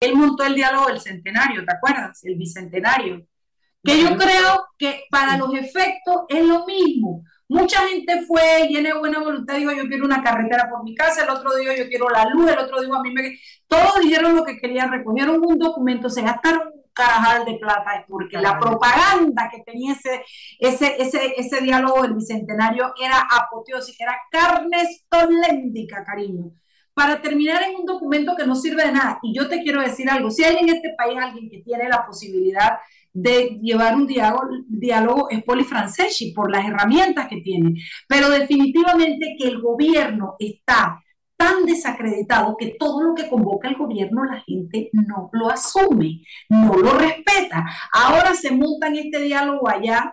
él montó el diálogo del centenario, ¿te acuerdas? El bicentenario. Que yo creo que para los efectos es lo mismo. Mucha gente fue llena de buena voluntad, dijo yo quiero una carretera por mi casa, el otro dijo yo quiero la luz, el otro dijo a mí me... Todos dijeron lo que querían, recogieron un documento, se gastaron un carajal de plata, porque la propaganda que tenía ese, ese, ese, ese diálogo del Bicentenario era apoteósica, era carne estoléndica, cariño para terminar en un documento que no sirve de nada. Y yo te quiero decir algo, si hay en este país alguien que tiene la posibilidad de llevar un diálogo, diálogo es Poli Franceschi por las herramientas que tiene, pero definitivamente que el gobierno está tan desacreditado que todo lo que convoca el gobierno la gente no lo asume, no lo respeta. Ahora se montan este diálogo allá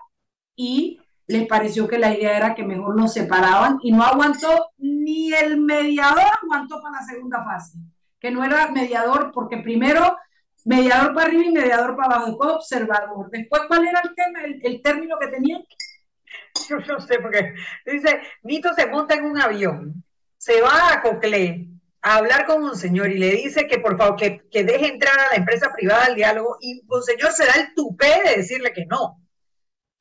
y les pareció que la idea era que mejor nos separaban y no aguantó ni el mediador aguantó para la segunda fase, que no era mediador porque primero mediador para arriba y mediador para abajo, después observador. Después, ¿cuál era el tema, el, término que tenían? Yo no sé, porque dice, Nito se monta en un avión, se va a Coclé a hablar con un señor y le dice que por favor, que, que deje entrar a la empresa privada al diálogo y un señor se da el tupé de decirle que no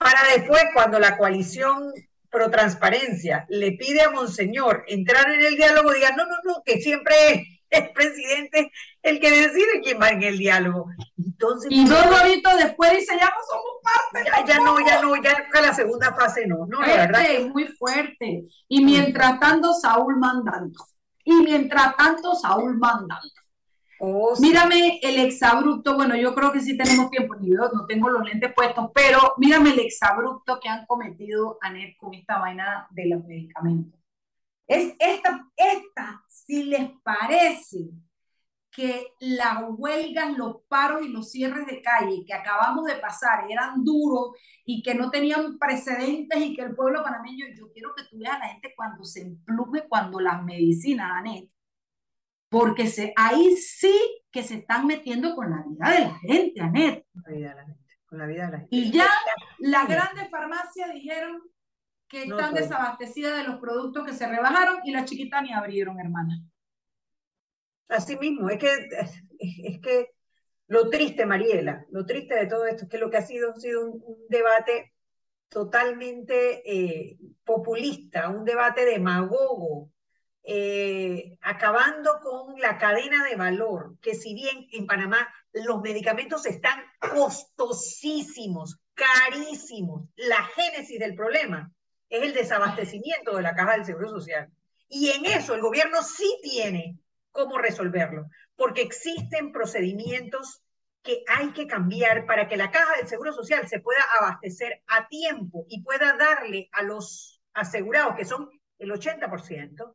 para después, cuando la coalición pro transparencia le pide a Monseñor entrar en el diálogo, diga, no, no, no, que siempre es el presidente el que decide quién va en el diálogo. Entonces, y dos horitos después dice, ya no somos parte. Ya, ya no, ya no, ya la segunda fase no, no, la verdad. Es muy fuerte. Y mientras tanto, Saúl mandando. Y mientras tanto, Saúl mandando. Oh, mírame el exabrupto, bueno, yo creo que sí tenemos tiempo, yo no tengo los lentes puestos, pero mírame el exabrupto que han cometido ANET con esta vaina de los medicamentos. Es esta, esta, si les parece que las huelgas, los paros y los cierres de calle que acabamos de pasar eran duros y que no tenían precedentes y que el pueblo panameño, yo quiero que tú veas a la gente cuando se emplume, cuando las medicinas, ANET, porque se, ahí sí que se están metiendo con la vida de la gente, Anet. Con la vida de la gente, con la vida de la gente. Y ya las grandes farmacias dijeron que están desabastecidas de los productos que se rebajaron y las chiquitas ni abrieron, hermana. Así mismo, es que, es, que lo triste, Mariela, lo triste de todo esto es que lo que ha sido ha sido un, debate totalmente eh, populista, un debate demagogo, eh, acabando con la cadena de valor, que si bien en Panamá los medicamentos están costosísimos, carísimos, la génesis del problema es el desabastecimiento de la caja del Seguro Social. Y en eso el gobierno sí tiene cómo resolverlo, porque existen procedimientos que hay que cambiar para que la caja del Seguro Social se pueda abastecer a tiempo y pueda darle a los asegurados, que son el 80%,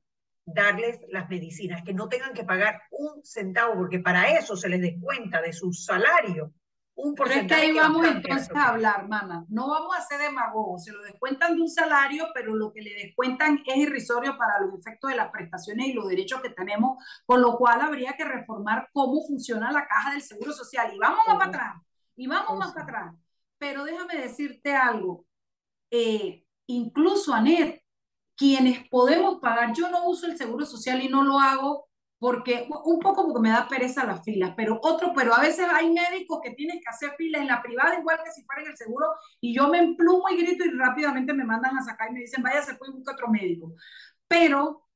darles las medicinas, que no tengan que pagar un centavo, porque para eso se les descuenta de su salario un porcentaje. Pero es que ahí vamos entonces a hablar, mamá. No vamos a hacer demagogos, se lo descuentan de un salario, pero lo que le descuentan es irrisorio para los efectos de las prestaciones y los derechos que tenemos, con lo cual habría que reformar cómo funciona la caja del Seguro Social. Y vamos más para atrás, y vamos más para atrás. Pero déjame decirte algo. Eh, incluso, Anet, quienes podemos pagar, yo no uso el seguro social y no lo hago porque un poco porque me da pereza las filas, pero otro, pero a veces hay médicos que tienen que hacer filas en la privada igual que si fuera en el seguro y yo me emplumo y grito y rápidamente me mandan a sacar y me dicen, vaya, se puede buscar otro médico. Pero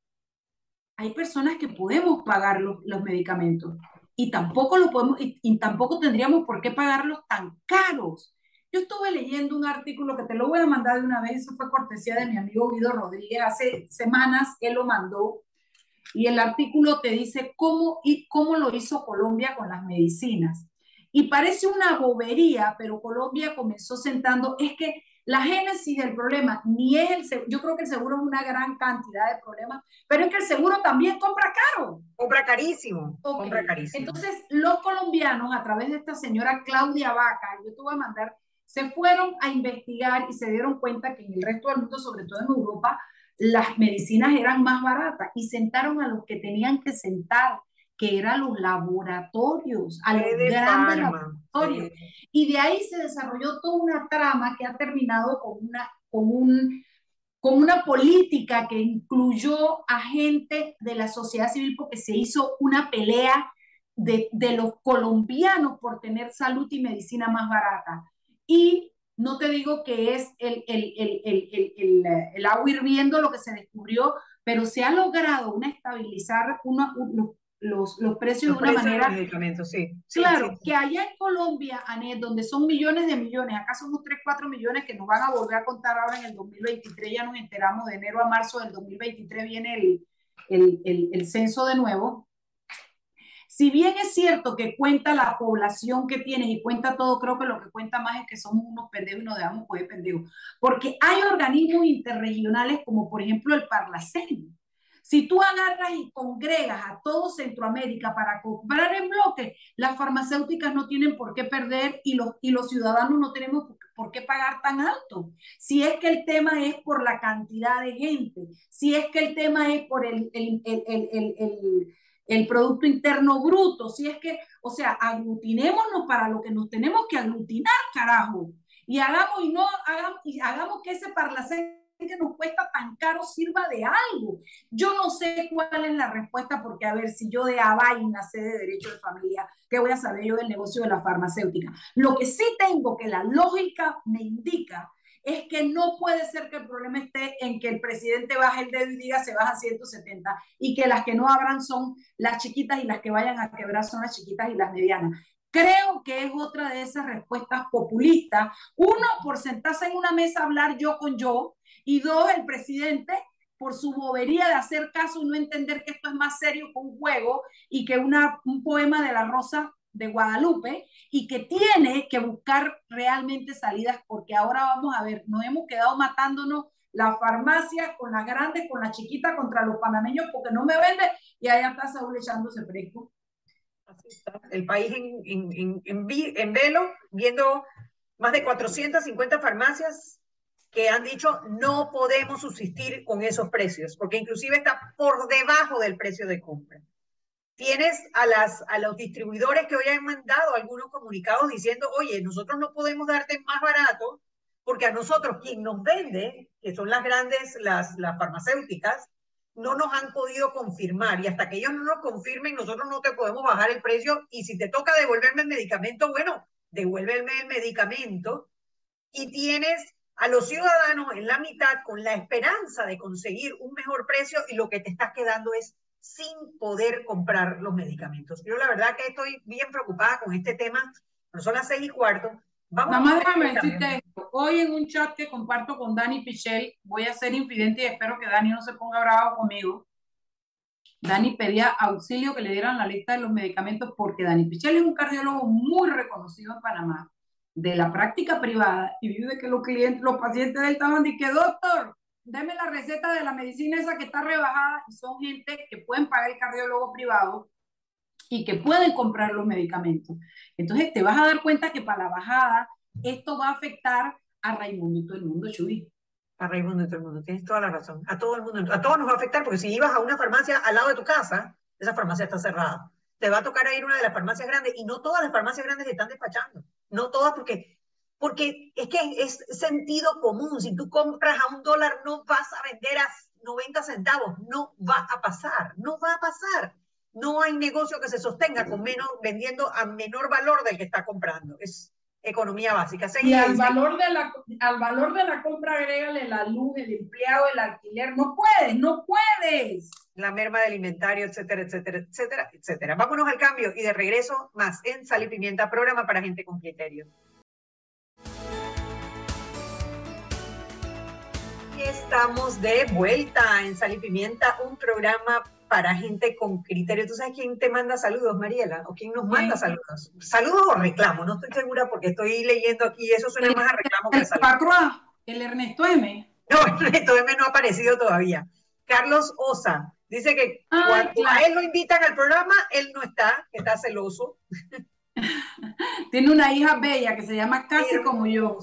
hay personas que podemos pagar los, los medicamentos y tampoco lo podemos y tampoco tendríamos por qué pagarlos tan caros. Yo estuve leyendo un artículo que te lo voy a mandar de una vez, eso fue cortesía de mi amigo Guido Rodríguez, hace semanas él lo mandó, y el artículo te dice cómo, y cómo lo hizo Colombia con las medicinas. Y parece una bobería, pero Colombia comenzó sentando, es que la génesis del problema ni es el seguro, yo creo que el seguro es una gran cantidad de problemas, pero es que el seguro también compra caro. Compra carísimo, compra carísimo. Entonces, los colombianos, a través de esta señora Claudia Vaca, yo te voy a mandar se fueron a investigar y se dieron cuenta que en el resto del mundo, sobre todo en Europa, las medicinas eran más baratas y sentaron a los que tenían que sentar, que eran los laboratorios, a los grandes laboratorios. Y de ahí se desarrolló toda una trama que ha terminado con una, con un, con una política que incluyó a gente de la sociedad civil porque se hizo una pelea de, de los colombianos por tener salud y medicina más barata. Y no te digo que es el, el, el, el, agua hirviendo lo que se descubrió, pero se ha logrado una estabilizar una, los, los, precios de una manera. medicamentos, sí. claro, que allá en Colombia, Anet, donde son millones de millones, acá somos 3, 4 millones que nos van a volver a contar ahora en el 2023, ya nos enteramos de enero a marzo del 2023 viene el, el, el, el censo de nuevo. Si bien es cierto que cuenta la población que tienes y cuenta todo, creo que lo que cuenta más es que somos unos pendejos y nos dejamos coger pendejos. Porque hay organismos interregionales como por ejemplo el Parlacén. Si tú agarras y congregas a todo Centroamérica para comprar en bloque, las farmacéuticas no tienen por qué perder y los, y los ciudadanos no tenemos por qué pagar tan alto. Si es que el tema es por la cantidad de gente, si es que el tema es por el el Producto Interno Bruto, si es que, o sea, aglutinémonos para lo que nos tenemos que aglutinar, carajo. Y hagamos, y no hagamos, y hagamos que ese parlacén que nos cuesta tan caro sirva de algo. Yo no sé cuál es la respuesta, porque a ver, si yo de vaina sé de derecho de familia, ¿qué voy a saber yo del negocio de la farmacéutica? Lo que sí tengo que la lógica me indica es que no puede ser que el problema esté en que el presidente baje el dedo y diga se baja a 170 y que las que no abran son las chiquitas y las que vayan a quebrar son las chiquitas y las medianas. Creo que es otra de esas respuestas populistas. Uno, por sentarse en una mesa a hablar yo con yo. Y dos, el presidente por su bobería de hacer caso y no entender que esto es más serio que un juego y que una, un poema de la Rosa de Guadalupe y que tiene que buscar realmente salidas porque ahora vamos a ver, nos hemos quedado matándonos la farmacia con las grandes, con la chiquita contra los panameños porque no me vende y allá está Saúl echándose fresco. Así está. El país en, en, en, en velo, viendo más de 450 farmacias que han dicho no podemos subsistir con esos precios, porque inclusive está por debajo del precio de compra. Tienes a, las, a los distribuidores que hoy han mandado algunos comunicados diciendo, oye, nosotros no podemos darte más barato porque a nosotros quien nos vende, que son las grandes, las, las farmacéuticas, no nos han podido confirmar. Y hasta que ellos no nos confirmen, nosotros no te podemos bajar el precio. Y si te toca devolverme el medicamento, bueno, devuélveme el medicamento. Y tienes a los ciudadanos en la mitad con la esperanza de conseguir un mejor precio y lo que te estás quedando es sin poder comprar los medicamentos. Yo la verdad que estoy bien preocupada con este tema, pero son las seis y cuarto. Vamos Nada más déjame decirte esto. Hoy en un chat que comparto con Dani Pichel, voy a ser infidente y espero que Dani no se ponga bravo conmigo. Dani pedía auxilio que le dieran la lista de los medicamentos porque Dani Pichel es un cardiólogo muy reconocido en Panamá de la práctica privada y vive que los clientes, los pacientes de él estaban diciendo, doctor, deme la receta de la medicina esa que está rebajada y son gente que pueden pagar el cardiólogo privado y que pueden comprar los medicamentos. Entonces te vas a dar cuenta que para la bajada esto va a afectar a Raimundo y todo el mundo, Chuy. A Raimundo y todo el mundo, tienes toda la razón. A todo el mundo, a todos nos va a afectar porque si ibas a una farmacia al lado de tu casa, esa farmacia está cerrada. Te va a tocar ir a una de las farmacias grandes y no todas las farmacias grandes están despachando. No todas porque porque es que es sentido común. Si tú compras a un dólar, no vas a vender a 90 centavos. No va a pasar, no va a pasar. No hay negocio que se sostenga con menos, vendiendo a menor valor del que está comprando. Es economía básica. y al valor, de la, al valor de la compra agrégale la luz, el empleado, el alquiler. No puedes, no puedes. La merma de alimentario, etcétera, etcétera, etcétera, etcétera. Vámonos al cambio y de regreso más en Sal y Pimienta, programa para gente con criterio. Estamos de vuelta en Sal y Pimienta, un programa para gente con criterio. ¿Tú sabes quién te manda saludos, Mariela? ¿O quién nos manda saludos? ¿Saludos o reclamo? No estoy segura porque estoy leyendo aquí, eso suena más a reclamo que a saludos. El Ernesto M. No, Ernesto M no ha aparecido todavía. Carlos Osa dice que cuando a él lo invitan al programa, él no está, que está celoso. Tiene una hija bella que se llama casi como yo.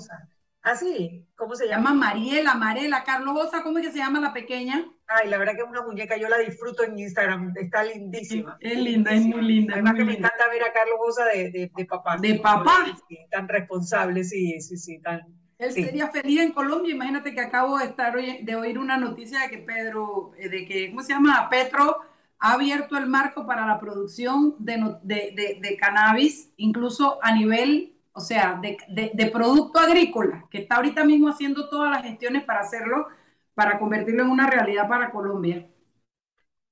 ¿Ah, sí? ¿Cómo se llama? llama Mariela, Marela, Carlos Osa, ¿cómo es que se llama la pequeña? Ay, la verdad que es una muñeca, yo la disfruto en Instagram, está lindísima. Es linda, es muy linda. Además que me encanta ver a Carlos Osa de, de, papá. De papá. tan responsable, sí, sí, sí, tan... Él sería feliz en Colombia, imagínate que acabo de estar de oír una noticia de que Pedro, eh, de que, ¿cómo se llama? Petro ha abierto el marco para la producción de, de, de, cannabis, incluso a nivel, o sea, de, producto agrícola, que está ahorita mismo haciendo todas las gestiones para hacerlo, para convertirlo en una realidad para Colombia.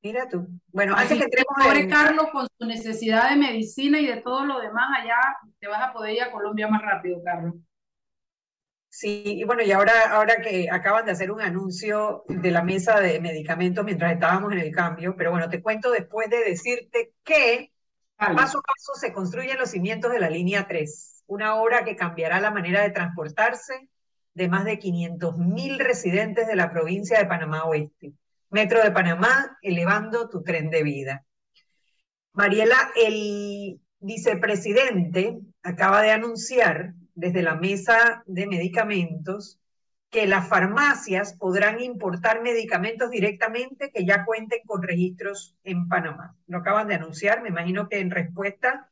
Mira tú. Bueno, antes que entremos Carlos, con su necesidad de medicina y de todo lo demás, allá te vas a poder ir a Colombia más rápido, Carlos. Sí, y bueno, y ahora, ahora que acaban de hacer un anuncio de la mesa de medicamentos mientras estábamos en el cambio, pero bueno, te cuento después de decirte que paso a paso se construyen los cimientos de la línea 3, una obra que cambiará la manera de transportarse de más de 500 mil residentes de la provincia de Panamá Oeste. Metro de Panamá, elevando tu tren de vida. Mariela, el vicepresidente acaba de anunciar desde la mesa de medicamentos que las farmacias podrán importar medicamentos directamente que ya cuenten con registros en Panamá. Lo acaban de anunciar, me imagino que en respuesta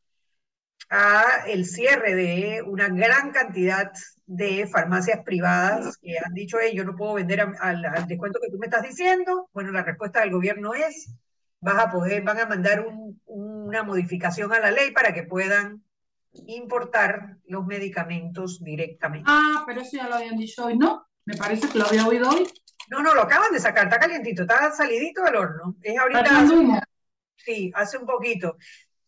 a el cierre de una gran cantidad de farmacias privadas que han dicho, hey, yo no puedo vender al, descuento que tú me estás diciendo. Bueno, la respuesta del gobierno es, vas a poder, van a mandar una modificación a la ley para que puedan importar los medicamentos directamente. Ah, pero eso ya lo habían dicho hoy, ¿no? Me parece que lo había oído hoy. No, no, lo acaban de sacar, está calientito, está salidito del horno. Es ahorita. sí, hace un poquito.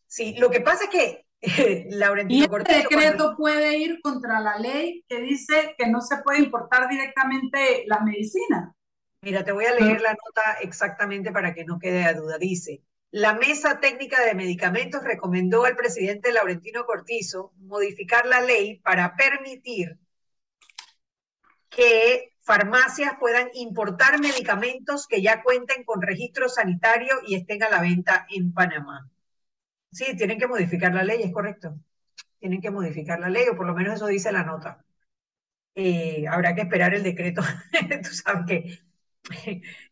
Sí, lo que pasa es que y este decreto puede ir contra la ley que dice que no se puede importar directamente la medicina. Mira, te voy a leer la nota exactamente para que no quede a duda. Dice, la Mesa Técnica de Medicamentos recomendó al presidente Laurentino Cortizo modificar la ley para permitir que farmacias puedan importar medicamentos que ya cuenten con registro sanitario y estén a la venta en Panamá. Sí, tienen que modificar la ley, es correcto. Tienen que modificar la ley, o por lo menos eso dice la nota. Eh, habrá que esperar el decreto. Tú sabes que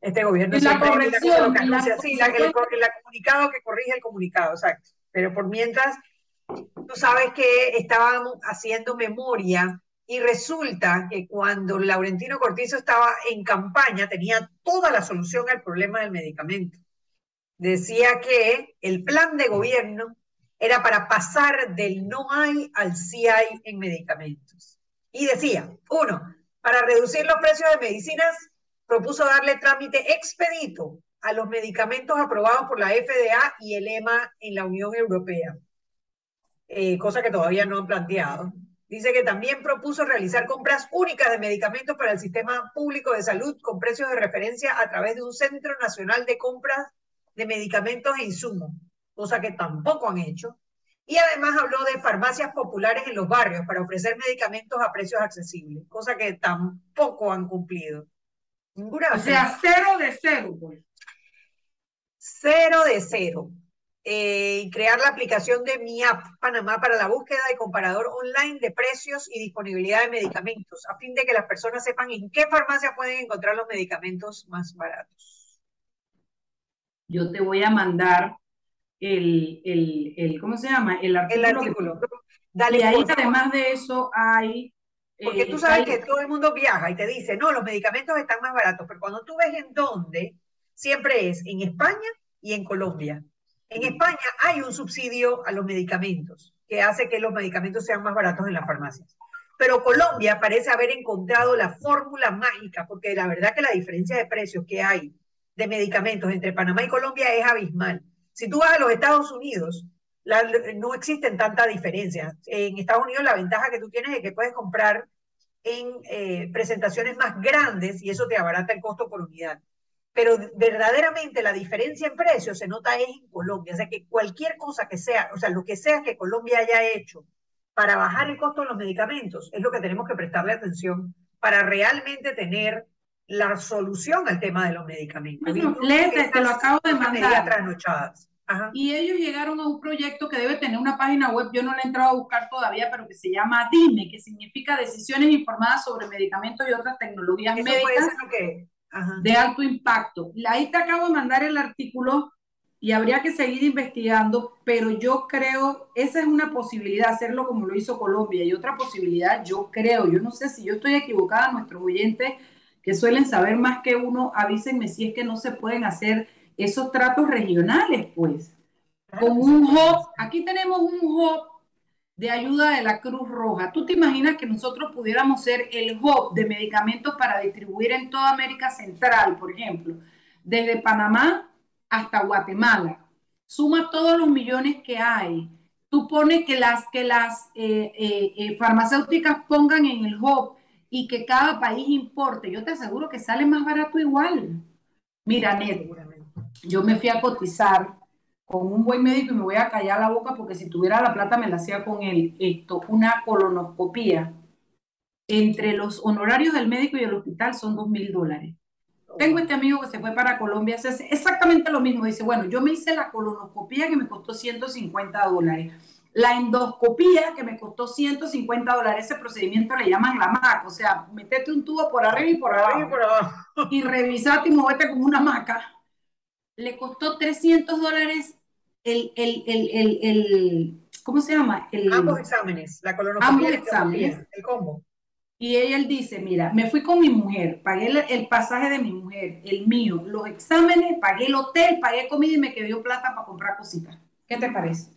este gobierno... la corrección. sí, la, el, comunicado que corrige el comunicado, exacto. Pero por mientras, tú sabes que estábamos haciendo memoria y resulta que cuando Laurentino Cortizo estaba en campaña tenía toda la solución al problema del medicamento decía que el plan de gobierno era para pasar del no hay al sí hay en medicamentos. Y decía, uno, para reducir los precios de medicinas, propuso darle trámite expedito a los medicamentos aprobados por la FDA y el EMA en la Unión Europea, eh, cosa que todavía no han planteado. Dice que también propuso realizar compras únicas de medicamentos para el sistema público de salud con precios de referencia a través de un Centro Nacional de Compras de medicamentos e insumos, cosa que tampoco han hecho. Y además habló de farmacias populares en los barrios para ofrecer medicamentos a precios accesibles, cosa que tampoco han cumplido. Ninguna o sea, cero de cero. Pues. Cero de cero. Eh, y crear la aplicación de Mi App Panamá para la búsqueda y comparador online de precios y disponibilidad de medicamentos, a fin de que las personas sepan en qué farmacia pueden encontrar los medicamentos más baratos yo te voy a mandar el, el, el ¿cómo se llama? El artículo. Dale, y ahí además de eso hay... Porque tú eh, sabes que todo el mundo viaja y te dice, no, los medicamentos están más baratos, pero cuando tú ves en dónde, siempre es en España y en Colombia. En España hay un subsidio a los medicamentos que hace que los medicamentos sean más baratos en las farmacias. Pero Colombia parece haber encontrado la fórmula mágica, porque la verdad que la diferencia de precios que hay de medicamentos entre Panamá y Colombia es abismal. Si tú vas a los Estados Unidos, no existen tantas diferencias. En Estados Unidos la ventaja que tú tienes es que puedes comprar en eh, presentaciones más grandes y eso te abarata el costo por unidad. Pero verdaderamente la diferencia en precios se nota es en Colombia. O sea que cualquier cosa que sea, o sea, lo que sea que Colombia haya hecho para bajar el costo de los medicamentos es lo que tenemos que prestarle atención para realmente tener la solución al tema de los medicamentos. Bueno, te lo acabo de mandar. Y ellos llegaron a un proyecto que debe tener una página web, yo no la he entrado a buscar todavía, pero que se llama DIME, que significa Decisiones Informadas sobre Medicamentos y otras tecnologías médicas de alto impacto. Ahí te acabo de mandar el artículo y habría que seguir investigando, pero yo creo, esa es una posibilidad, hacerlo como lo hizo Colombia, y otra posibilidad, yo creo, yo no sé si yo estoy equivocada, nuestros oyentes que suelen saber más que uno, avísenme si es que no se pueden hacer esos tratos regionales, pues. Con un hub, aquí tenemos un hub de ayuda de la Cruz Roja. ¿Tú te imaginas que nosotros pudiéramos ser el hub de medicamentos para distribuir en toda América Central, por ejemplo, desde Panamá hasta Guatemala? Suma todos los millones que hay. Tú pones que las, que las eh, eh, eh, farmacéuticas pongan en el hub y que cada país importe. Yo te aseguro que sale más barato igual. Mira, Ned, yo me fui a cotizar con un buen médico y me voy a callar la boca porque si tuviera la plata me la hacía con él. Esto, una colonoscopía. Entre los honorarios del médico y el hospital son dos mil dólares. Tengo este amigo que se fue para Colombia, hace exactamente lo mismo. Dice, bueno, yo me hice la colonoscopía que me costó 150 dólares. La endoscopía que me costó 150 dólares, ese procedimiento le llaman la maca, o sea, metete un tubo por arriba y por abajo. Y, por abajo. y revisate y movete como una maca. Le costó 300 dólares el, el, el, el, ¿cómo se llama? ambos exámenes, la colonoscopia. Ambos exámenes. El combo. Y ella él dice, mira, me fui con mi mujer, pagué el, pasaje de mi mujer, el mío, los exámenes, pagué el hotel, pagué comida y me quedó plata para comprar cositas. ¿Qué te parece?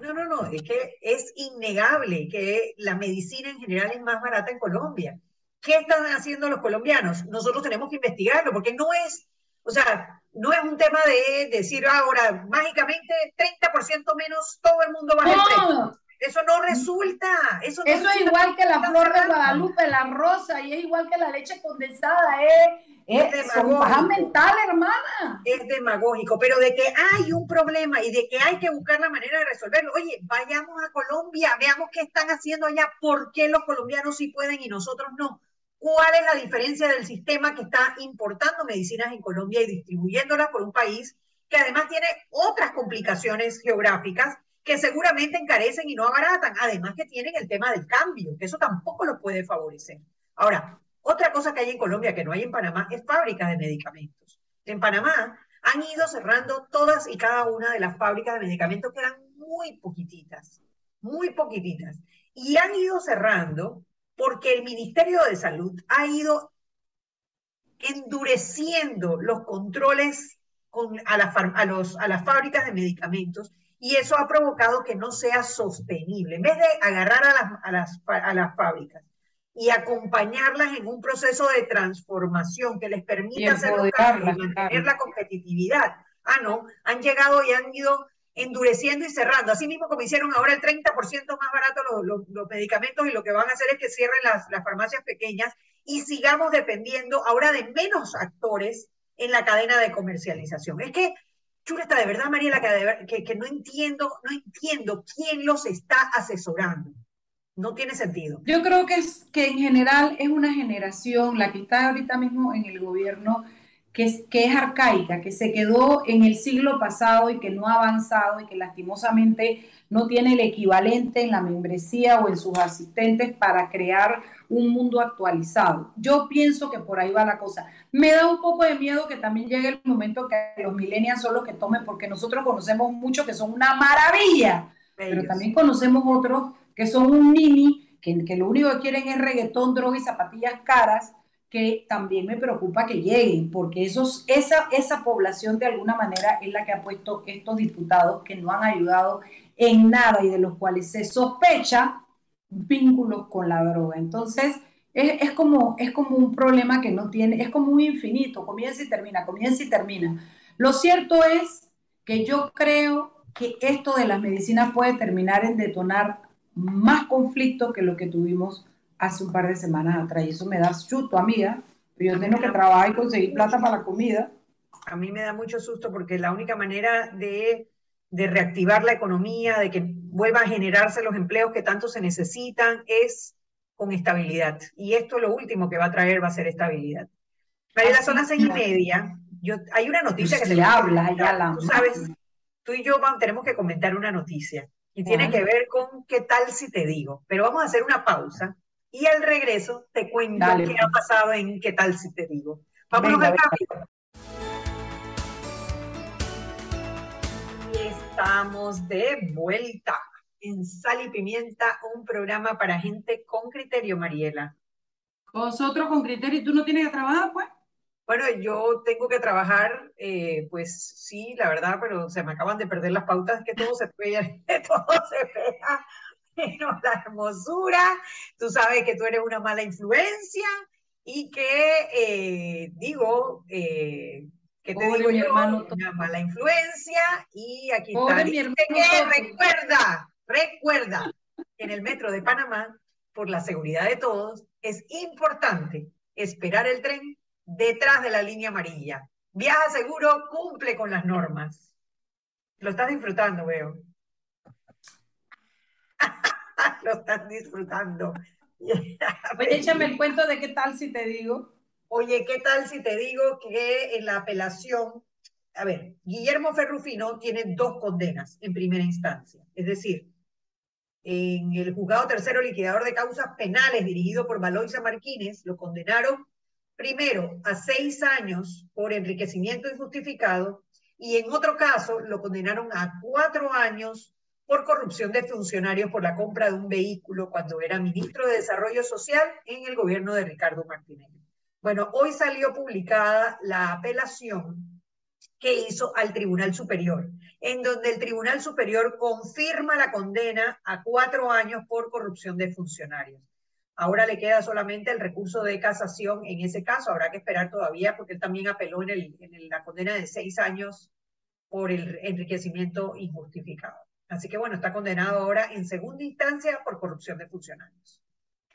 No, no, no, es que es innegable que la medicina en general es más barata en Colombia. ¿Qué están haciendo los colombianos? Nosotros tenemos que investigarlo, porque no es, o sea, no es un tema de decir ahora mágicamente 30% menos todo el mundo va a no. Eso no resulta. Eso, es igual que la flor de Guadalupe, la rosa, y es igual que la leche condensada. Es, es, es mental, hermana. Es demagógico, pero de que hay un problema y de que hay que buscar la manera de resolverlo. Oye, vayamos a Colombia, veamos qué están haciendo allá, por qué los colombianos sí pueden y nosotros no. ¿Cuál es la diferencia del sistema que está importando medicinas en Colombia y distribuyéndolas por un país que además tiene otras complicaciones geográficas que seguramente encarecen y no abaratan? Además que tienen el tema del cambio, que eso tampoco lo puede favorecer. Ahora, otra cosa que hay en Colombia que no hay en Panamá es fábricas de medicamentos. En Panamá han ido cerrando todas y cada una de las fábricas de medicamentos que eran muy poquititas, muy poquititas. Y han ido cerrando porque el Ministerio de Salud ha ido endureciendo los controles con, a, a, los, a las fábricas de medicamentos y eso ha provocado que no sea sostenible. En vez de agarrar a las, a las, a las fábricas y acompañarlas en un proceso de transformación que les permita hacer mantener la competitividad. Ah, no, han llegado y han ido endureciendo y cerrando. Así mismo como hicieron ahora el 30% más barato los, los, medicamentos y lo que van a hacer es que cierren las, las farmacias pequeñas y sigamos dependiendo ahora de menos actores en la cadena de comercialización. Es que, Chuleta, de verdad, Mariela, que, que, que no entiendo, no entiendo quién los está asesorando. No tiene sentido. Yo creo que es que en general es una generación, la que está ahorita mismo en el gobierno, que es, que es arcaica, que se quedó en el siglo pasado y que no ha avanzado y que lastimosamente no tiene el equivalente en la membresía o en sus asistentes para crear un mundo actualizado. Yo pienso que por ahí va la cosa. Me da un poco de miedo que también llegue el momento que los millennials son los que tomen, porque nosotros conocemos muchos que son una maravilla, pero también conocemos otros que son un mini, que, que lo único que quieren es reggaetón, droga y zapatillas caras, también me preocupa que lleguen, porque esos, esa, esa población de alguna manera es la que ha puesto estos diputados que no han ayudado en nada y de los cuales se sospecha vínculos con la droga. Entonces, es, es, como, es como un problema que no tiene, es como un infinito, comienza y termina, comienza y termina. Lo cierto es que yo creo que esto de las medicinas puede terminar en detonar más conflicto que lo que tuvimos hace un par de semanas atrás. Y eso me da susto, amiga. Yo tengo que trabajar y conseguir plata para la comida. A mí me da mucho susto porque la única manera de, de reactivar la economía, de que vuelva a generarse los empleos que tanto se necesitan, es con estabilidad. Y esto lo último que va a traer va a ser estabilidad. María, son las seis y media. Yo, hay una noticia que se habla, ya la Tú sabes, tú y yo vamos, tenemos que comentar una noticia y tiene que ver con qué tal si te digo. Pero vamos a hacer una pausa y al regreso te cuento qué ha pasado en qué tal si te digo. Vámonos al cambio. Y estamos de vuelta en Sal y Pimienta, un programa para gente con criterio, Mariela. Vosotros con criterio y tú no tienes que trabajar, pues. Bueno, yo tengo que trabajar, eh, pues sí, la verdad, pero se me acaban de perder las pautas, que todo se que todo se vea menos la hermosura. Tú sabes que tú eres una mala influencia y que, eh, digo, eh, que te digo yo? Hermano, una mala influencia y aquí está. Mi recuerda, recuerda que en el metro de Panamá, por la seguridad de todos, es importante esperar el tren detrás de la línea amarilla. Viaja seguro, cumple con las normas. Lo estás disfrutando, veo. Lo estás disfrutando. Oye, échame el cuento de qué tal si te digo. Oye, ¿qué tal si te digo que en la apelación, a ver, Guillermo Ferrufino tiene dos condenas en primera instancia. Es decir, en el juzgado tercero liquidador de causas penales dirigido por Valoisa Martínez, lo condenaron primero a seis años por enriquecimiento injustificado y en otro caso lo condenaron a cuatro años por corrupción de funcionarios por la compra de un vehículo cuando era ministro de Desarrollo Social en el gobierno de Ricardo Martínez. Bueno, hoy salió publicada la apelación que hizo al Tribunal Superior, en donde el Tribunal Superior confirma la condena a cuatro años por corrupción de funcionarios. Ahora le queda solamente el recurso de casación en ese caso. Habrá que esperar todavía porque él también apeló en, en la condena de seis años por el enriquecimiento injustificado. Así que bueno, está condenado ahora en segunda instancia por corrupción de funcionarios.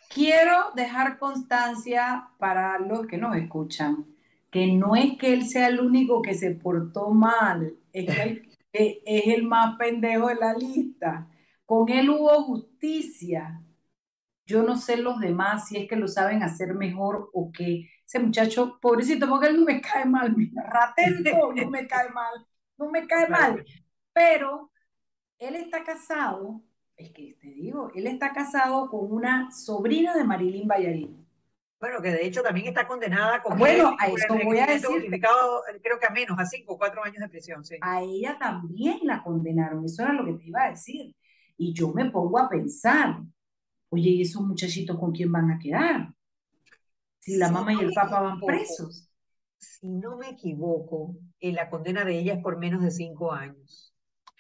Quiero dejar constancia para los que nos escuchan que no es que él sea el único que se portó mal, es que es el más pendejo de la lista. Con él hubo justicia. Yo no sé los demás si es que lo saben hacer mejor o qué. Ese muchacho, pobrecito, porque él no me cae mal, mira, ratento, no me cae mal, no me cae mal. Pero él está casado, es que te digo, él está casado con una sobrina de Marilyn Ballarín. Bueno, que de hecho también está condenada con bueno, a eso voy a decir. Creo que a menos, a cinco o cuatro años de prisión, sí. A ella también la condenaron, eso era lo que te iba a decir. Y yo me pongo a pensar, Oye, ¿y esos muchachitos con quién van a quedar? Si la mamá y el papá van presos. Si no me equivoco, eh, la condena de ella es por menos de cinco años.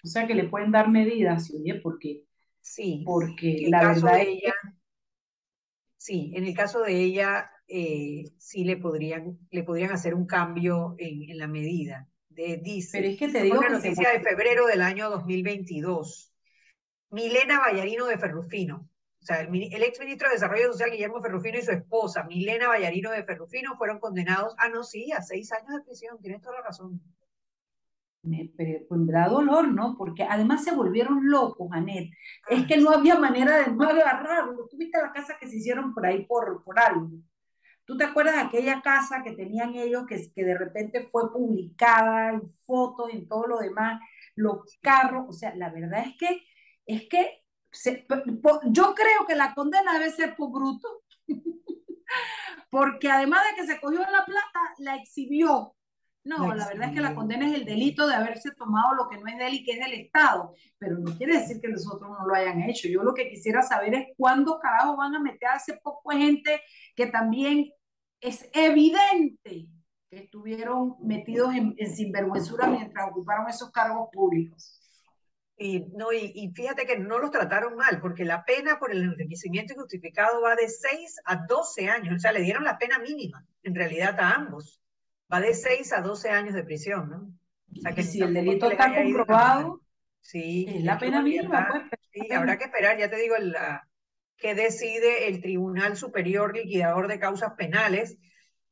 O sea que le pueden dar medidas, oye, porque sí, porque la verdad ella, sí, en el caso de ella eh, sí le podrían le podrían hacer un cambio en, la medida. De, dice, Pero es que te digo una noticia de febrero del año 2022. Milena Vallarino de Ferrufino, o sea, el, el ex ministro de Desarrollo Social, Guillermo Ferrufino, y su esposa, Milena Vallarino de Ferrufino, fueron condenados, ah, no, sí, a seis años de prisión, tienes toda la razón. Me pondrá dolor, ¿no? Porque además se volvieron locos, Anet. Es que no había manera de no agarrarlo. Tú viste la casa que se hicieron por ahí por, por algo. ¿Tú te acuerdas de aquella casa que tenían ellos que, que de repente fue publicada en fotos, en todo lo demás, los carros? O sea, la verdad es que, es que yo creo que la condena debe ser por bruto, porque además de que se cogió la plata, la exhibió. No, la, verdad es que la condena es el delito de haberse tomado lo que no es de él y que es del Estado, pero no quiere decir que los otros no lo hayan hecho. Yo lo que quisiera saber es cuándo carajo van a meter a ese poco gente que también es evidente que estuvieron metidos en, en sinvergüenzura mientras ocuparon esos cargos públicos. Y, no, y, fíjate que no los trataron mal, porque la pena por el enriquecimiento injustificado va de 6 a 12 años, o sea, le dieron la pena mínima, en realidad a ambos. Va de 6 a 12 años de prisión, ¿no? O sea, que si el delito está comprobado, sí, es la pena mínima. Pues, sí, habrá que esperar, ya te digo, la, que decide el Tribunal Superior Liquidador de Causas Penales,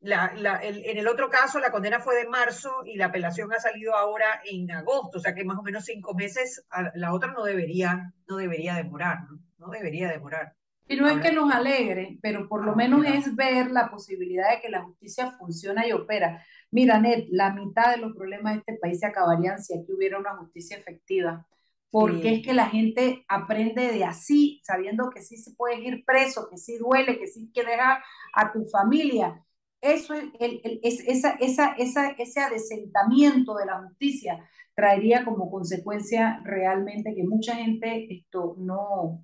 la, en el otro caso, la condena fue de marzo y la apelación ha salido ahora en agosto, o sea que más o menos cinco meses, la otra no debería, no debería demorar, ¿no? No debería demorar. Y no es que nos alegre, pero por lo menos es ver la posibilidad de que la justicia funciona y opera. Mira, Net, la mitad de los problemas de este país se acabarían si aquí hubiera una justicia efectiva, porque es que la gente aprende de así, sabiendo que sí se puede ir preso, que sí duele, que sí que dejar a tu familia. Eso es, el, es esa, esa, esa, ese adesentamiento de la justicia traería como consecuencia realmente que mucha gente esto no,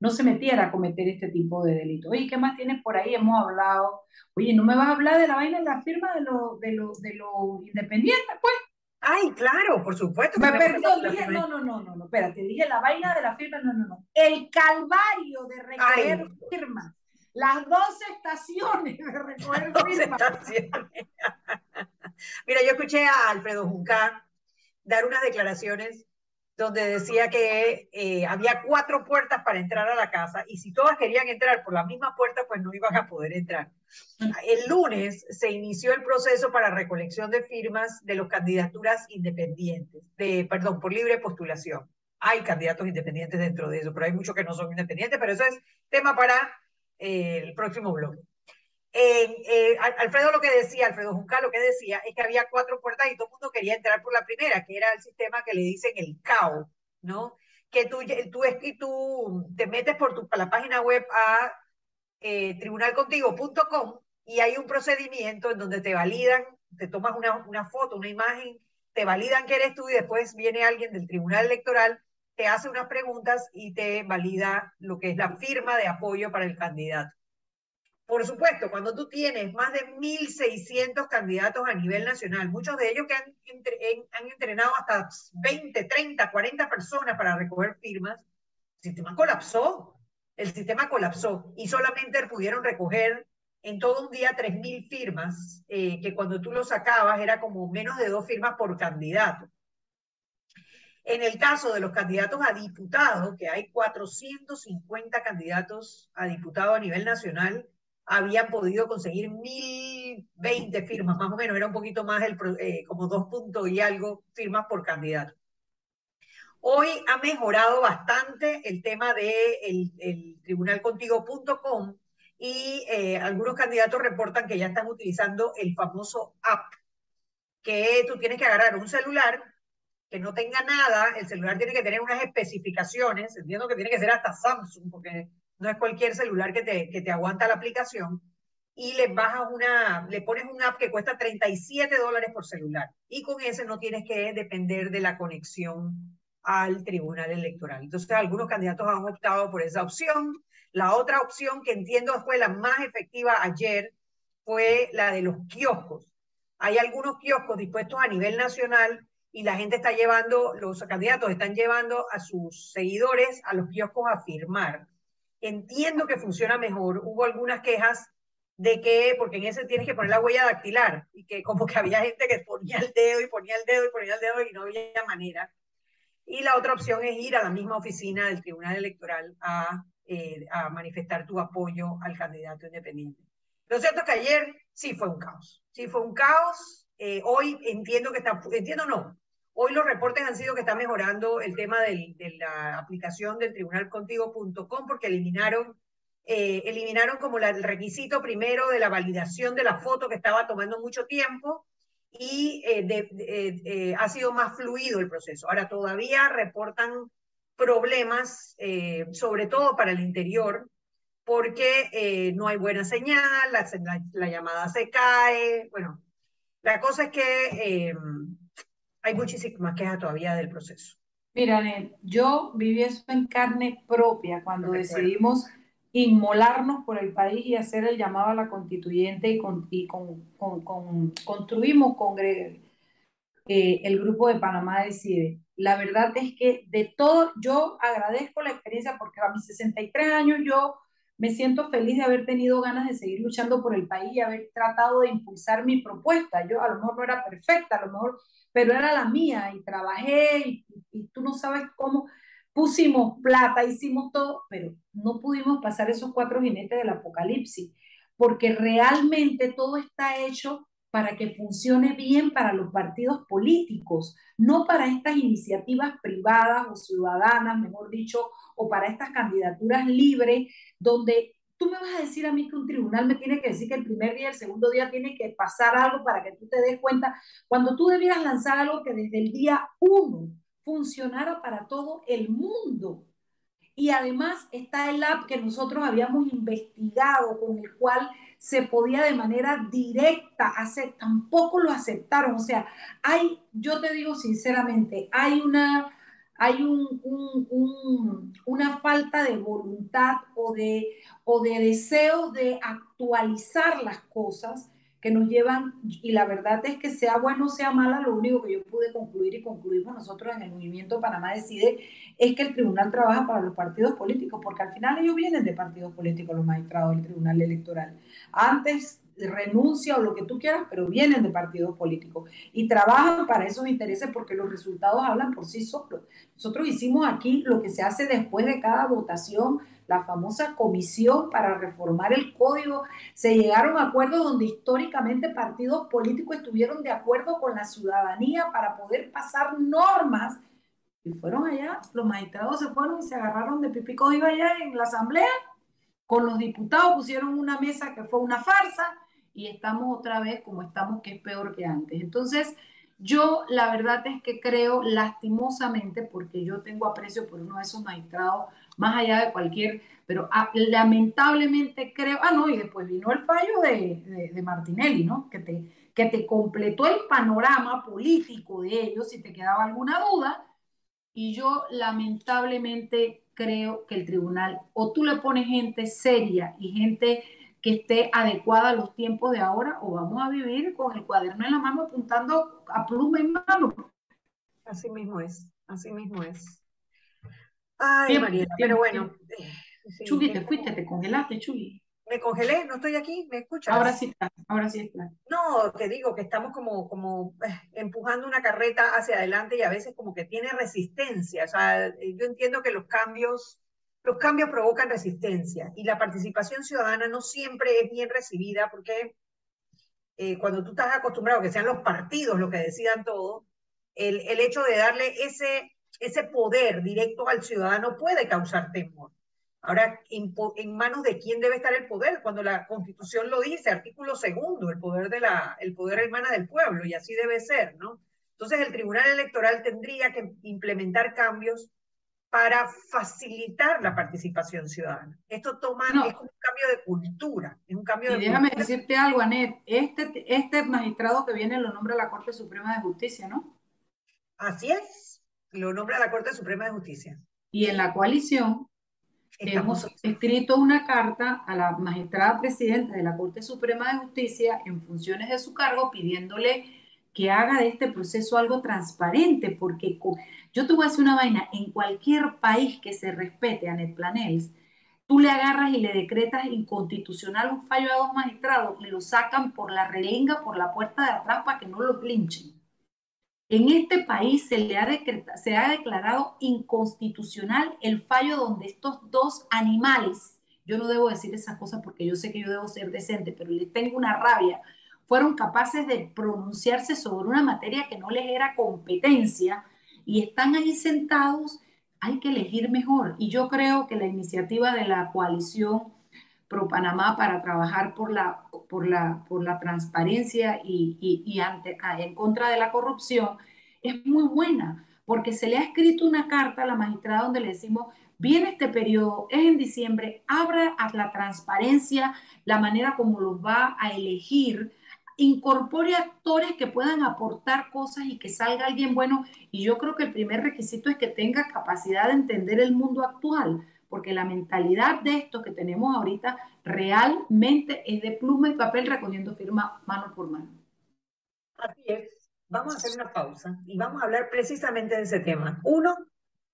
no se metiera a cometer este tipo de delitos. Oye, ¿qué más tienes por ahí? Hemos hablado. Oye, ¿no me vas a hablar de la vaina de la firma de los de lo, de lo independientes, pues? Ay, claro, por supuesto. Me perdón, dije, no, no, no, no, no, espérate, dije la vaina de la firma, no, no, no. El calvario de recoger firmas. Las dos estaciones de recoger firmas. Mira, yo escuché a Alfredo Juncar dar unas declaraciones donde decía que eh, había cuatro puertas para entrar a la casa y si todas querían entrar por la misma puerta, pues no iban a poder entrar. El lunes se inició el proceso para recolección de firmas de las candidaturas independientes, de, perdón, por libre postulación. Hay candidatos independientes dentro de eso, pero hay muchos que no son independientes, pero eso es tema para eh, el próximo bloque. Eh, Alfredo lo que decía, Alfredo Juncal lo que decía es que había cuatro puertas y todo el mundo quería entrar por la primera, que era el sistema que le dicen el CAO, ¿no? Que tú, tú, tú te metes por tu, la página web a eh, tribunalcontigo.com y hay un procedimiento en donde te validan, te tomas una, una foto, una imagen, te validan que eres tú y después viene alguien del Tribunal Electoral, te hace unas preguntas y te valida lo que es la firma de apoyo para el candidato. Por supuesto, cuando tú tienes más de 1.600 candidatos a nivel nacional, muchos de ellos que han, entrenado hasta 20, 30, 40 personas para recoger firmas, el sistema colapsó. El sistema colapsó y solamente pudieron recoger en todo un día 3.000 firmas, eh, que cuando tú lo sacabas era como menos de dos firmas por candidato. En el caso de los candidatos a diputados, que hay 450 candidatos a diputado a nivel nacional, habían podido conseguir 1020 firmas, más o menos, era un poquito más, el, eh, como dos puntos y algo firmas por candidato. Hoy ha mejorado bastante el tema de el, tribunalcontigo.com y eh, algunos candidatos reportan que ya están utilizando el famoso app, que tú tienes que agarrar un celular que no tenga nada, el celular tiene que tener unas especificaciones, entiendo que tiene que ser hasta Samsung, porque no es cualquier celular que te, que te aguanta la aplicación, y le bajas una, le pones un app que cuesta 37 dólares por celular, y con ese no tienes que depender de la conexión al tribunal electoral. Entonces, algunos candidatos han optado por esa opción. La otra opción que entiendo fue la más efectiva ayer fue la de los kioscos. Hay algunos kioscos dispuestos a nivel nacional y la gente está llevando, los candidatos están llevando a sus seguidores a los kioscos a firmar. Entiendo que funciona mejor. Hubo algunas quejas de que, porque en ese tienes que poner la huella dactilar, y que como que había gente que ponía el dedo y ponía el dedo y ponía el dedo y no había manera. Y la otra opción es ir a la misma oficina del Tribunal Electoral a, eh, a manifestar tu apoyo al candidato independiente. Lo cierto es que ayer sí fue un caos. Sí fue un caos. Eh, hoy entiendo que está, entiendo no, Hoy los reportes han sido que está mejorando el tema de la aplicación del tribunalcontigo.com porque eliminaron, eh, eliminaron como el requisito primero de la validación de la foto que estaba tomando mucho tiempo y eh, eh, ha sido más fluido el proceso. Ahora todavía reportan problemas, sobre todo para el interior, porque no hay buena señal, la, la, llamada se cae. Bueno, la cosa es que hay muchísimas quejas todavía del proceso. Mira, yo viví eso en carne propia cuando decidimos inmolarnos por el país y hacer el llamado a la constituyente y, con, con, construimos con eh, el grupo de Panamá Decide. La verdad es que de todo, yo agradezco la experiencia porque a mis 63 años yo me siento feliz de haber tenido ganas de seguir luchando por el país y haber tratado de impulsar mi propuesta. Yo a lo mejor no era perfecta, a lo mejor pero era la mía y trabajé y, tú no sabes cómo. Pusimos plata, hicimos todo, pero no pudimos pasar esos cuatro jinetes del apocalipsis, porque realmente todo está hecho para que funcione bien para los partidos políticos, no para estas iniciativas privadas o ciudadanas, mejor dicho, o para estas candidaturas libres, donde tú me vas a decir a mí que un tribunal me tiene que decir que el primer día, el segundo día tiene que pasar algo para que tú te des cuenta, cuando tú debieras lanzar algo que desde el día uno funcionara para todo el mundo. Y además está el app que nosotros habíamos investigado, con el cual se podía de manera directa hacer, tampoco lo aceptaron. O sea, hay, yo te digo sinceramente, hay una hay un, una falta de voluntad o de, o de deseo de actualizar las cosas que nos llevan, y la verdad es que sea bueno o sea mala, lo único que yo pude concluir y concluimos nosotros en el movimiento Panamá Decide es que el tribunal trabaja para los partidos políticos, porque al final ellos vienen de partidos políticos, los magistrados del tribunal electoral. Antes renuncia o lo que tú quieras, pero vienen de partidos políticos y trabajan para esos intereses porque los resultados hablan por sí solos. Nosotros hicimos aquí lo que se hace después de cada votación, la famosa comisión para reformar el código. Se llegaron a acuerdos donde históricamente partidos políticos estuvieron de acuerdo con la ciudadanía para poder pasar normas. Y fueron allá, los magistrados se fueron y se agarraron de pipico iba allá en la asamblea. Con los diputados pusieron una mesa que fue una farsa y estamos otra vez como estamos, que es peor que antes. Entonces, yo la verdad es que creo lastimosamente, porque yo tengo aprecio por uno de esos magistrados, más allá de cualquier, pero ah, lamentablemente creo, ah, no, y después vino el fallo de, de, Martinelli, ¿no? Que te, que te completó el panorama político de ellos, si te quedaba alguna duda, y yo lamentablemente creo que el tribunal, o tú le pones gente seria y gente que esté adecuada a los tiempos de ahora o vamos a vivir con el cuaderno en la mano apuntando a pluma en mano. Así mismo es, así mismo es. Ay, María, pero bueno. Eh, te fuiste, te congelaste, Chuli. Me congelé, no estoy aquí, ¿me escuchas? Ahora sí está, ahora sí está. No, te digo que estamos como, como eh, empujando una carreta hacia adelante y a veces como que tiene resistencia. O sea, yo entiendo que los cambios los cambios provocan resistencia y la participación ciudadana no siempre es bien recibida porque eh, cuando tú estás acostumbrado a que sean los partidos los que decidan todo, el, el hecho de darle ese, ese poder directo al ciudadano puede causar temor. Ahora, en, manos de quién debe estar el poder? Cuando la Constitución lo dice, artículo segundo, el poder, de la, el poder hermana del pueblo, y así debe ser, ¿no? Entonces, el Tribunal Electoral tendría que implementar cambios para facilitar la participación ciudadana. Esto toma, es un cambio de cultura, es un cambio y déjame decirte algo, Anet, este, este magistrado que viene lo nombra la Corte Suprema de Justicia, ¿no? Así es, lo nombra la Corte Suprema de Justicia. Y en la coalición hemos escrito una carta a la magistrada presidenta de la Corte Suprema de Justicia en funciones de su cargo pidiéndole que haga de este proceso algo transparente, porque yo te voy a decir una vaina, en cualquier país que se respete a Netplanels, tú le agarras y le decretas inconstitucional un fallo a dos magistrados y lo sacan por la relinga, por la puerta de atrás para que no los linchen. En este país se le ha, se ha declarado inconstitucional el fallo donde estos dos animales, yo no debo decir esas cosas porque yo sé que yo debo ser decente, pero les tengo una rabia fueron capaces de pronunciarse sobre una materia que no les era competencia y están ahí sentados, hay que elegir mejor. Y yo creo que la iniciativa de la coalición Pro Panamá para trabajar por la, por la, por la transparencia y, y, ante, en contra de la corrupción es muy buena, porque se le ha escrito una carta a la magistrada donde le decimos, viene este periodo, es en diciembre, abra a la transparencia la manera como los va a elegir incorpore actores que puedan aportar cosas y que salga alguien bueno. Y yo creo que el primer requisito es que tenga capacidad de entender el mundo actual, porque la mentalidad de esto que tenemos ahorita realmente es de pluma y papel recogiendo firma mano por mano. Así es. Vamos a hacer una pausa y vamos a hablar precisamente de ese tema. Uno,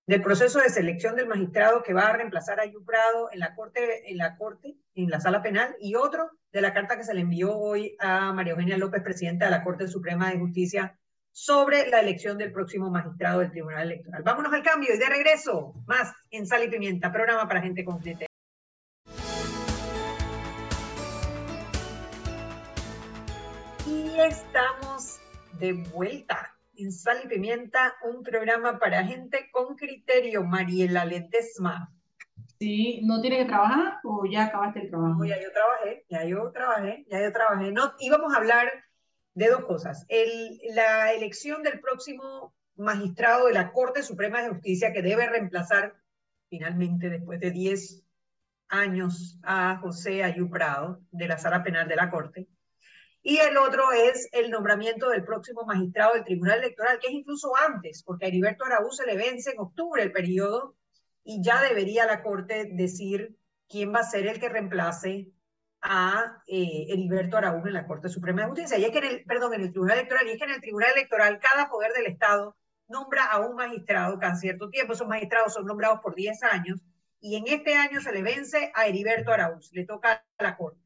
del proceso de selección del magistrado que va a reemplazar a Yuprado en la corte, en la corte, en la sala penal, y otro de la carta que se le envió hoy a María Eugenia López, presidenta de la Corte Suprema de Justicia, sobre la elección del próximo magistrado del Tribunal Electoral. Vámonos al cambio y de regreso, más en Sal y Pimienta, programa para gente con Y estamos de vuelta en Sal y Pimienta, un programa para gente con criterio, Mariela Ledesma. Sí, ¿no tiene que trabajar o ya acabaste el trabajo? ya yo trabajé, ya yo trabajé, ya yo trabajé. No, íbamos a hablar de dos cosas. El, la elección del próximo magistrado de la Corte Suprema de Justicia que debe reemplazar finalmente después de 10 años a José Ayú Prado de la Sala Penal de la Corte. Y el otro es el nombramiento del próximo magistrado del Tribunal Electoral, que es incluso antes, porque a Heriberto Araúz se le vence en octubre el periodo y ya debería la Corte decir quién va a ser el que reemplace a eh, Heriberto Araúz en la Corte Suprema de Justicia. Y es que en el, perdón, en el Tribunal Electoral, y es que en el Tribunal Electoral cada poder del Estado nombra a un magistrado cada cierto tiempo. Esos magistrados son nombrados por 10 años y en este año se le vence a Heriberto Araúz, le toca a la Corte.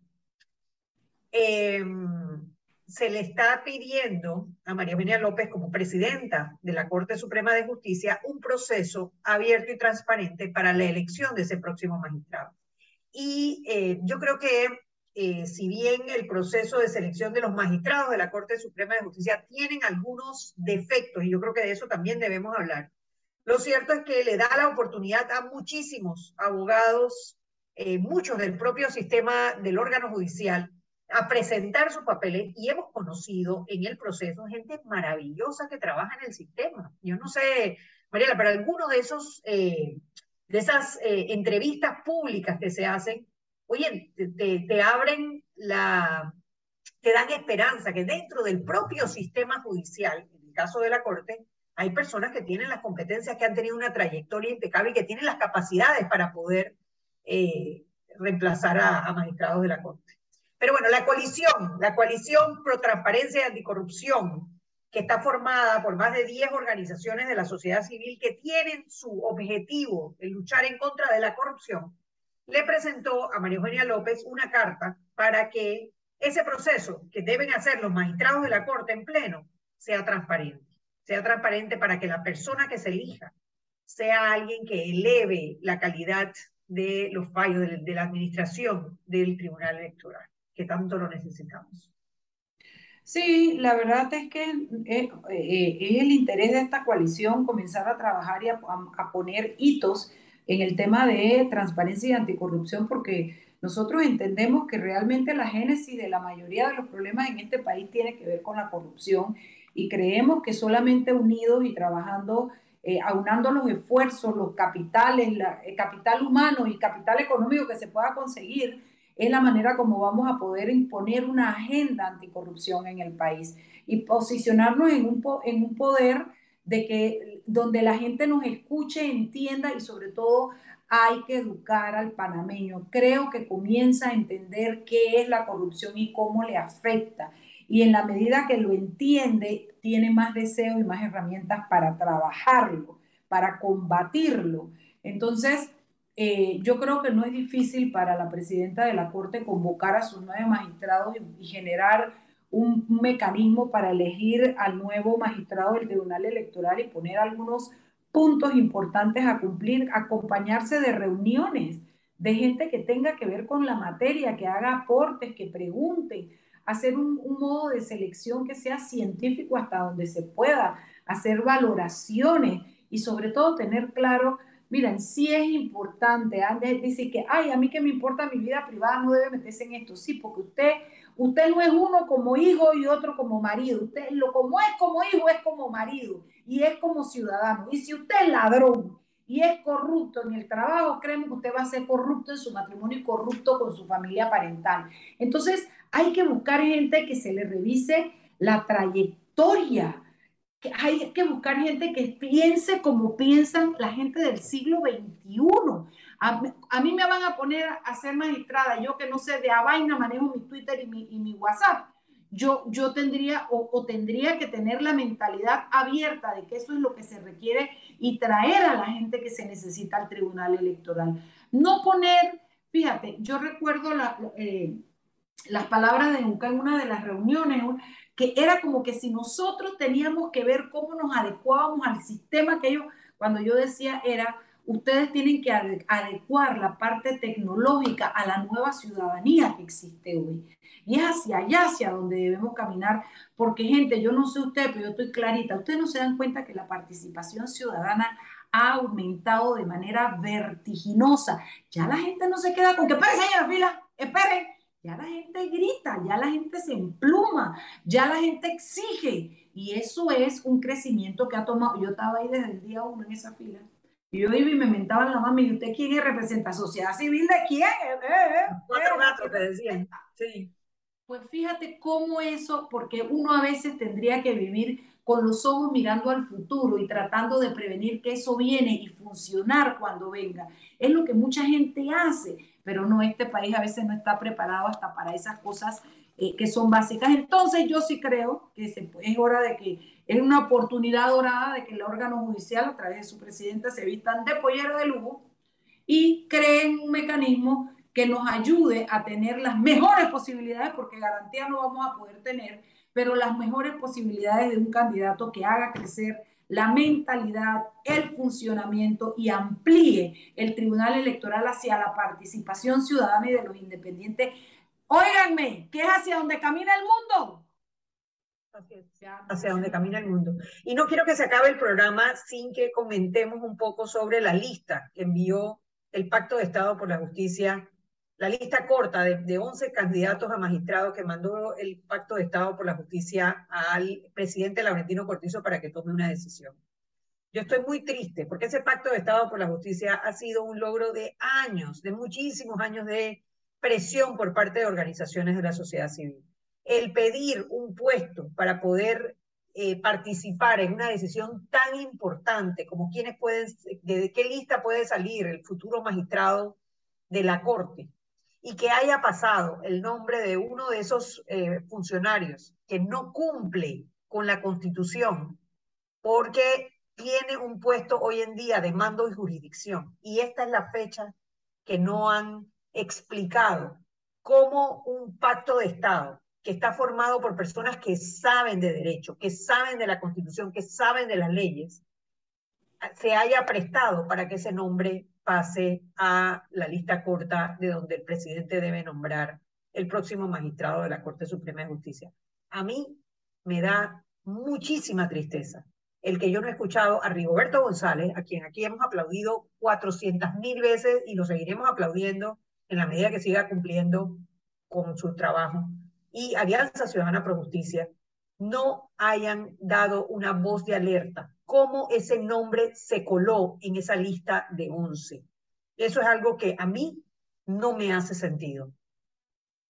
Em, se le está pidiendo a María Eugenia López como presidenta de la Corte Suprema de Justicia un proceso abierto y transparente para la elección de ese próximo magistrado. Y eh, yo creo que eh, si bien el proceso de selección de los magistrados de la Corte Suprema de Justicia tienen algunos defectos, y yo creo que de eso también debemos hablar, lo cierto es que le da la oportunidad a muchísimos abogados, eh, muchos del propio sistema del órgano judicial, a presentar sus papeles y hemos conocido en el proceso gente maravillosa que trabaja en el sistema. Yo no sé, Mariela, pero algunos de esos, eh, de esas eh, entrevistas públicas que se hacen, oye, te, te, abren la, te dan esperanza que dentro del propio sistema judicial, en el caso de la Corte, hay personas que tienen las competencias, que han tenido una trayectoria impecable y que tienen las capacidades para poder eh, reemplazar a, a magistrados de la Corte. Pero bueno, la coalición, la coalición pro transparencia y anticorrupción, que está formada por más de 10 organizaciones de la sociedad civil que tienen su objetivo de luchar en contra de la corrupción, le presentó a María Eugenia López una carta para que ese proceso que deben hacer los magistrados de la Corte en pleno sea transparente. Sea transparente para que la persona que se elija sea alguien que eleve la calidad de los fallos de la administración del Tribunal Electoral que tanto lo necesitamos. Sí, la verdad es que eh, eh, es, el interés de esta coalición comenzar a trabajar y a, poner hitos en el tema de transparencia y anticorrupción, porque nosotros entendemos que realmente la génesis de la mayoría de los problemas en este país tiene que ver con la corrupción y creemos que solamente unidos y trabajando, eh, aunando los esfuerzos, los capitales, el capital humano y capital económico que se pueda conseguir, es la manera como vamos a poder imponer una agenda anticorrupción en el país y posicionarnos en un, en un poder de que donde la gente nos escuche, entienda y sobre todo hay que educar al panameño. Creo que comienza a entender qué es la corrupción y cómo le afecta. Y en la medida que lo entiende, tiene más deseo y más herramientas para trabajarlo, para combatirlo. Entonces, eh, yo creo que no es difícil para la presidenta de la Corte convocar a sus nueve magistrados y, generar un, mecanismo para elegir al nuevo magistrado del Tribunal Electoral y poner algunos puntos importantes a cumplir, acompañarse de reuniones de gente que tenga que ver con la materia, que haga aportes, que pregunte, hacer un, un modo de selección que sea científico hasta donde se pueda, hacer valoraciones y sobre todo tener claro Miren, sí es importante, antes dice que, ay, a mí que me importa mi vida privada, no debe meterse en esto. Sí, porque usted, usted no es uno como hijo y otro como marido. Usted lo como es como hijo es como marido y es como ciudadano. Y si usted es ladrón y es corrupto en el trabajo, créeme que usted va a ser corrupto en su matrimonio y corrupto con su familia parental. Entonces, hay que buscar gente que se le revise la trayectoria hay que buscar gente que piense como piensan la gente del siglo XXI. A, mí me van a poner a ser magistrada, yo que no sé, de a vaina manejo mi Twitter y mi, y mi WhatsApp. Yo, yo tendría o, tendría que tener la mentalidad abierta de que eso es lo que se requiere y traer a la gente que se necesita al tribunal electoral. No poner, fíjate, yo recuerdo eh, las palabras de Nunca en una de las reuniones, que era como que si nosotros teníamos que ver cómo nos adecuábamos al sistema que ellos, cuando yo decía era, ustedes tienen que adecuar la parte tecnológica a la nueva ciudadanía que existe hoy. Y es hacia allá, hacia donde debemos caminar, porque gente, yo no sé usted, pero yo estoy clarita, ustedes no se dan cuenta que la participación ciudadana ha aumentado de manera vertiginosa. Ya la gente no se queda con que, esperen, señora fila, esperen, ya la gente grita, ya la gente se empluma, ya la gente exige. Y eso es un crecimiento que ha tomado. Yo estaba ahí desde el día uno en esa fila. Y yo iba y me mentaban la mami, ¿y usted quién es? ¿Representa sociedad civil de quién? Eh, eh, eh, Cuatro gatos te decían. Sí. Pues fíjate cómo eso, porque uno a veces tendría que vivir con los ojos mirando al futuro y tratando de prevenir que eso viene y funcionar cuando venga. Es lo que mucha gente hace, pero no, este país a veces no está preparado hasta para esas cosas eh, que son básicas. Entonces yo sí creo que es hora de que es una oportunidad dorada de que el órgano judicial a través de su presidenta se vistan de pollero de lujo y creen un mecanismo que nos ayude a tener las mejores posibilidades, porque garantía no vamos a poder tener, pero las mejores posibilidades de un candidato que haga crecer la mentalidad, el funcionamiento y amplíe el Tribunal Electoral hacia la participación ciudadana y de los independientes. Óiganme, ¿qué es hacia donde camina el mundo? Hacia donde camina el mundo. Y no quiero que se acabe el programa sin que comentemos un poco sobre la lista que envió el Pacto de Estado por la Justicia la lista corta de, de 11 candidatos a magistrados que mandó el Pacto de Estado por la Justicia al presidente Laurentino Cortizo para que tome una decisión. Yo estoy muy triste porque ese Pacto de Estado por la Justicia ha sido un logro de años, de muchísimos años de presión por parte de organizaciones de la sociedad civil. El pedir un puesto para poder eh, participar en una decisión tan importante como quiénes pueden, de qué lista puede salir el futuro magistrado de la Corte, y que haya pasado el nombre de uno de esos eh, funcionarios que no cumple con la constitución porque tiene un puesto hoy en día de mando y jurisdicción. Y esta es la fecha que no han explicado cómo un pacto de Estado que está formado por personas que saben de derecho, que saben de la constitución, que saben de las leyes, se haya prestado para que ese nombre pase a la lista corta de donde el presidente debe nombrar el próximo magistrado de la Corte Suprema de Justicia. A mí me da muchísima tristeza el que yo no he escuchado a Rigoberto González, a quien aquí hemos aplaudido 400 mil veces y lo seguiremos aplaudiendo en la medida que siga cumpliendo con su trabajo, y Alianza Ciudadana Pro Justicia, no hayan dado una voz de alerta cómo ese nombre se coló en esa lista de 11. Eso es algo que a mí no me hace sentido.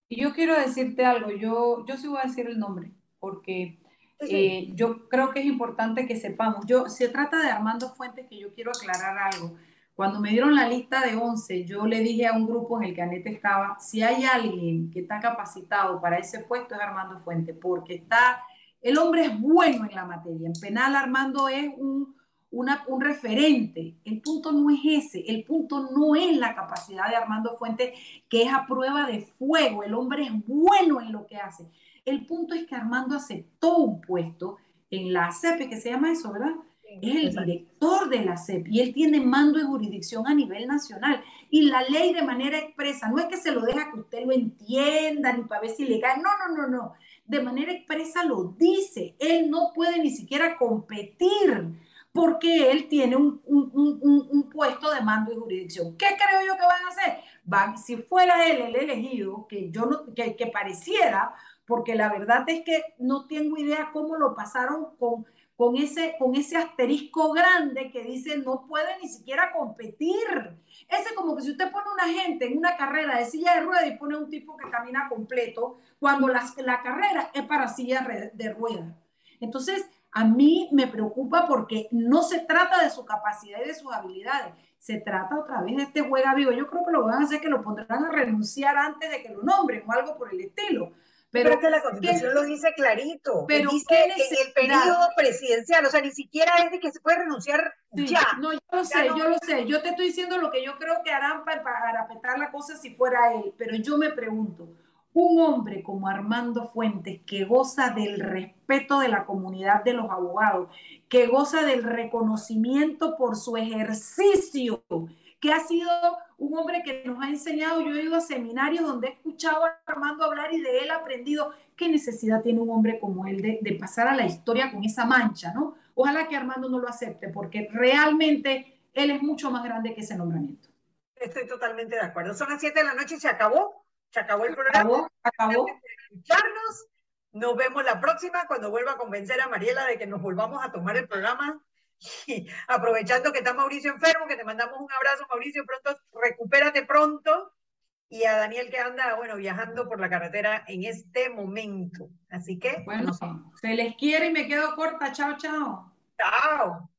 Y yo quiero decirte algo, yo, yo sí voy a decir el nombre, porque eh, yo creo que es importante que sepamos. Yo, se trata de Armando Fuentes, que yo quiero aclarar algo. Cuando me dieron la lista de 11, yo le dije a un grupo en el que Anete estaba, si hay alguien que está capacitado para ese puesto es Armando Fuentes, porque está el hombre es bueno en la materia. En penal, Armando es un, un referente. El punto no es ese. El punto no es la capacidad de Armando Fuentes, que es a prueba de fuego. El hombre es bueno en lo que hace. El punto es que Armando aceptó un puesto en la CEP, que se llama eso, ¿verdad? es el director de la CEP y él tiene mando de jurisdicción a nivel nacional. Y la ley de manera expresa, no es que se lo deja que usted lo entienda ni para ver si le cae, no, no, no, no de manera expresa lo dice. Él no puede ni siquiera competir porque él tiene un, puesto de mando y jurisdicción. ¿Qué creo yo que van a hacer? Van, si fuera él el elegido, que yo no, que pareciera, porque la verdad es que no tengo idea cómo lo pasaron con con ese, con ese asterisco grande que dice no puede ni siquiera competir. Ese como que si usted pone una gente en una carrera de silla de ruedas y pone un tipo que camina completo, cuando la, la carrera es para silla de ruedas. Entonces, a mí me preocupa porque no se trata de su capacidad y de sus habilidades, se trata otra vez de este juega vivo. Yo creo que lo van a hacer que lo pondrán a renunciar antes de que lo nombren o algo por el estilo pero, es que la constitución lo dice clarito. Pero dice que en el periodo presidencial, o sea, ni siquiera es de que se puede renunciar ya. No, yo lo sé, yo lo sé. Yo te estoy diciendo lo que yo creo que harán para, para petar la cosa si fuera él. Pero yo me pregunto, un hombre como Armando Fuentes, que goza del respeto de la comunidad de los abogados, que goza del reconocimiento por su ejercicio, que ha sido un hombre que nos ha enseñado, yo he ido a seminarios donde he escuchado a Armando hablar y de él aprendido qué necesidad tiene un hombre como él de, pasar a la historia con esa mancha, ¿no? Ojalá que Armando no lo acepte, porque realmente él es mucho más grande que ese nombramiento. Estoy totalmente de acuerdo. Son las 7 de la noche y se acabó. Se acabó el programa. Acabó, acabó. Nos vemos la próxima cuando vuelva a convencer a Mariela de que nos volvamos a tomar el programa y aprovechando que está Mauricio enfermo, que te mandamos un abrazo, Mauricio, pronto, recupérate pronto. y a Daniel que anda, bueno, viajando por la carretera en este momento. Así que, bueno, se les quiere y me quedo corta. Chao, chao. Chao.